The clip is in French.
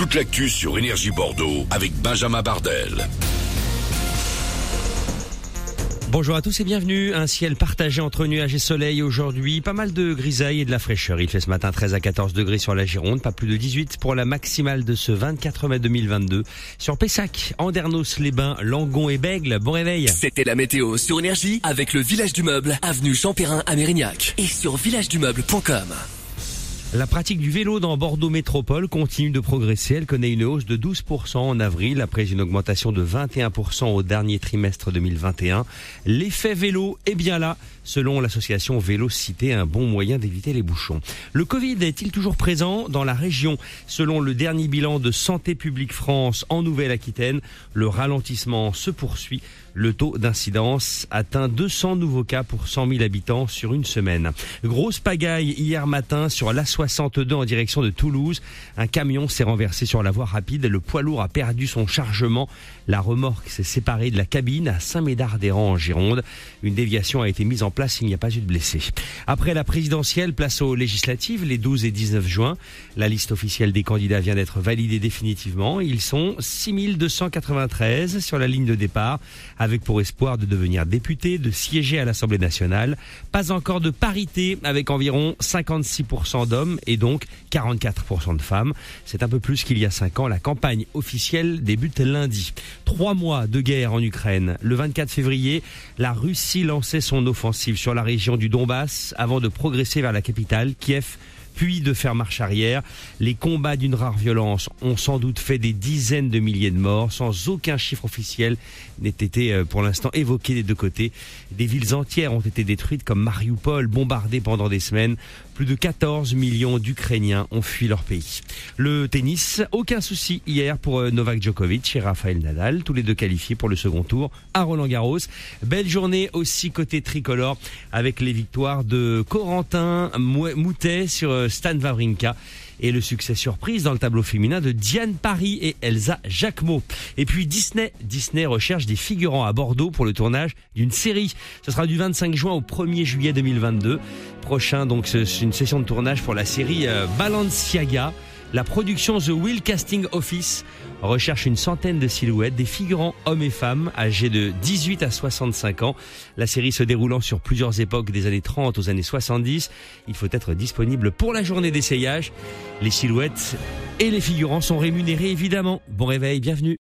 toute l'actu sur Énergie Bordeaux avec Benjamin Bardel. Bonjour à tous et bienvenue. Un ciel partagé entre nuages et soleil aujourd'hui. Pas mal de grisailles et de la fraîcheur. Il fait ce matin 13 à 14 degrés sur la Gironde, pas plus de 18 pour la maximale de ce 24 mai 2022. Sur Pessac, Andernos, Les Bains, Langon et Bègle. Bon réveil. C'était la météo sur Énergie avec le Village du Meuble, avenue Jean Perrin à Mérignac et sur villagedumeuble.com. La pratique du vélo dans Bordeaux Métropole continue de progresser. Elle connaît une hausse de 12% en avril après une augmentation de 21% au dernier trimestre 2021. L'effet vélo est bien là. Selon l'association Vélocité, un bon moyen d'éviter les bouchons. Le Covid est-il toujours présent dans la région? Selon le dernier bilan de Santé publique France en Nouvelle-Aquitaine, le ralentissement se poursuit. Le taux d'incidence atteint 200 nouveaux cas pour 100 000 habitants sur une semaine. Grosse pagaille hier matin sur l'A62 en direction de Toulouse. Un camion s'est renversé sur la voie rapide. Le poids lourd a perdu son chargement. La remorque s'est séparée de la cabine à Saint-Médard-des-Rangs en Gironde. Une déviation a été mise en place. Il n'y a pas eu de blessés. Après la présidentielle, place aux législatives les 12 et 19 juin. La liste officielle des candidats vient d'être validée définitivement. Ils sont 6293 sur la ligne de départ avec pour espoir de devenir député, de siéger à l'Assemblée nationale. Pas encore de parité avec environ 56% d'hommes et donc 44% de femmes. C'est un peu plus qu'il y a 5 ans. La campagne officielle débute lundi. Trois mois de guerre en Ukraine. Le 24 février, la Russie lançait son offensive sur la région du Donbass avant de progresser vers la capitale, Kiev puis de faire marche arrière. Les combats d'une rare violence ont sans doute fait des dizaines de milliers de morts, sans aucun chiffre officiel n'ait été euh, pour l'instant évoqué des deux côtés. Des villes entières ont été détruites comme Mariupol, bombardées pendant des semaines. Plus de 14 millions d'Ukrainiens ont fui leur pays. Le tennis, aucun souci hier pour euh, Novak Djokovic et Rafael Nadal, tous les deux qualifiés pour le second tour à Roland Garros. Belle journée aussi côté tricolore avec les victoires de Corentin Moutet sur euh, Stan Wawrinka et le succès surprise dans le tableau féminin de Diane Paris et Elsa Jacquemot. Et puis Disney, Disney recherche des figurants à Bordeaux pour le tournage d'une série. Ce sera du 25 juin au 1er juillet 2022. Prochain donc c'est une session de tournage pour la série euh, Balenciaga. La production The Will Casting Office recherche une centaine de silhouettes, des figurants hommes et femmes âgés de 18 à 65 ans. La série se déroulant sur plusieurs époques des années 30 aux années 70. Il faut être disponible pour la journée d'essayage. Les silhouettes et les figurants sont rémunérés évidemment. Bon réveil, bienvenue.